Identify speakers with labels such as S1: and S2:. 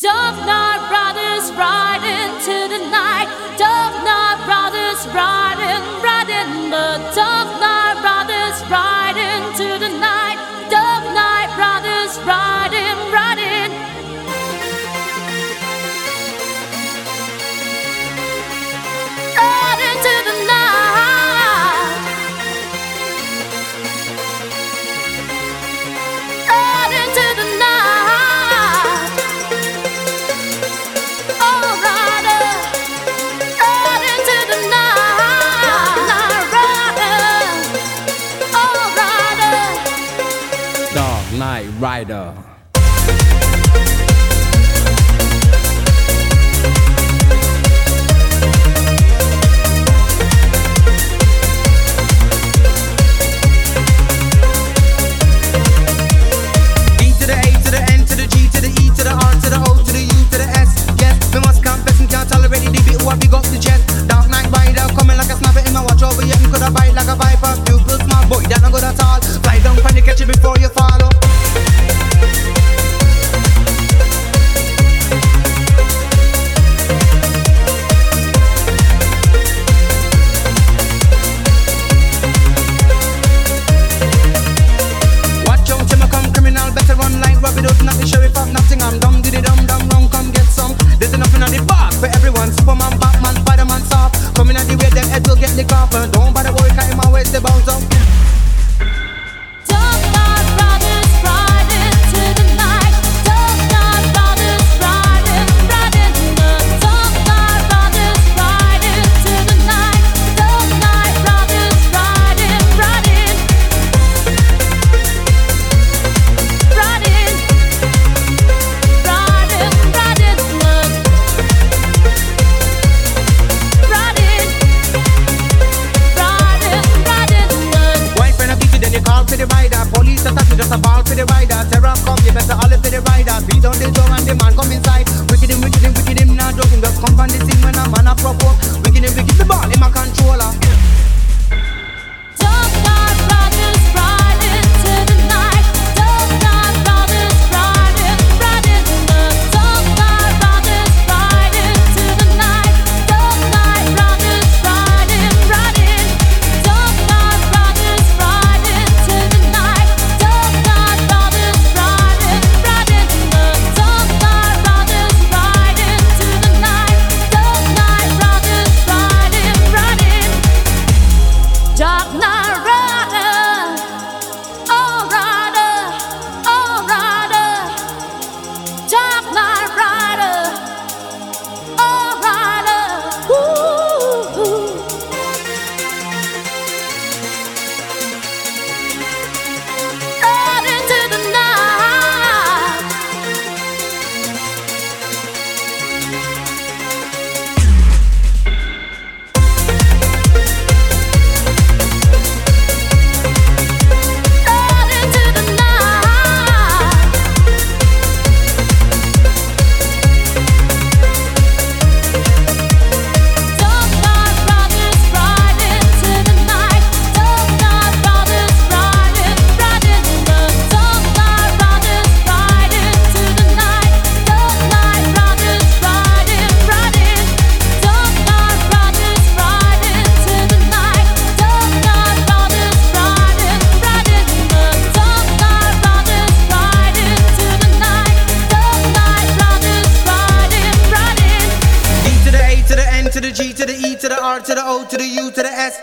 S1: Dove brothers ride into the night. Dove brothers riding, riding the dark. Rider.
S2: Superman, Batman, Spiderman soft. Coming at the way, them heads will get the carpet. Don't R to the O to the U to the S.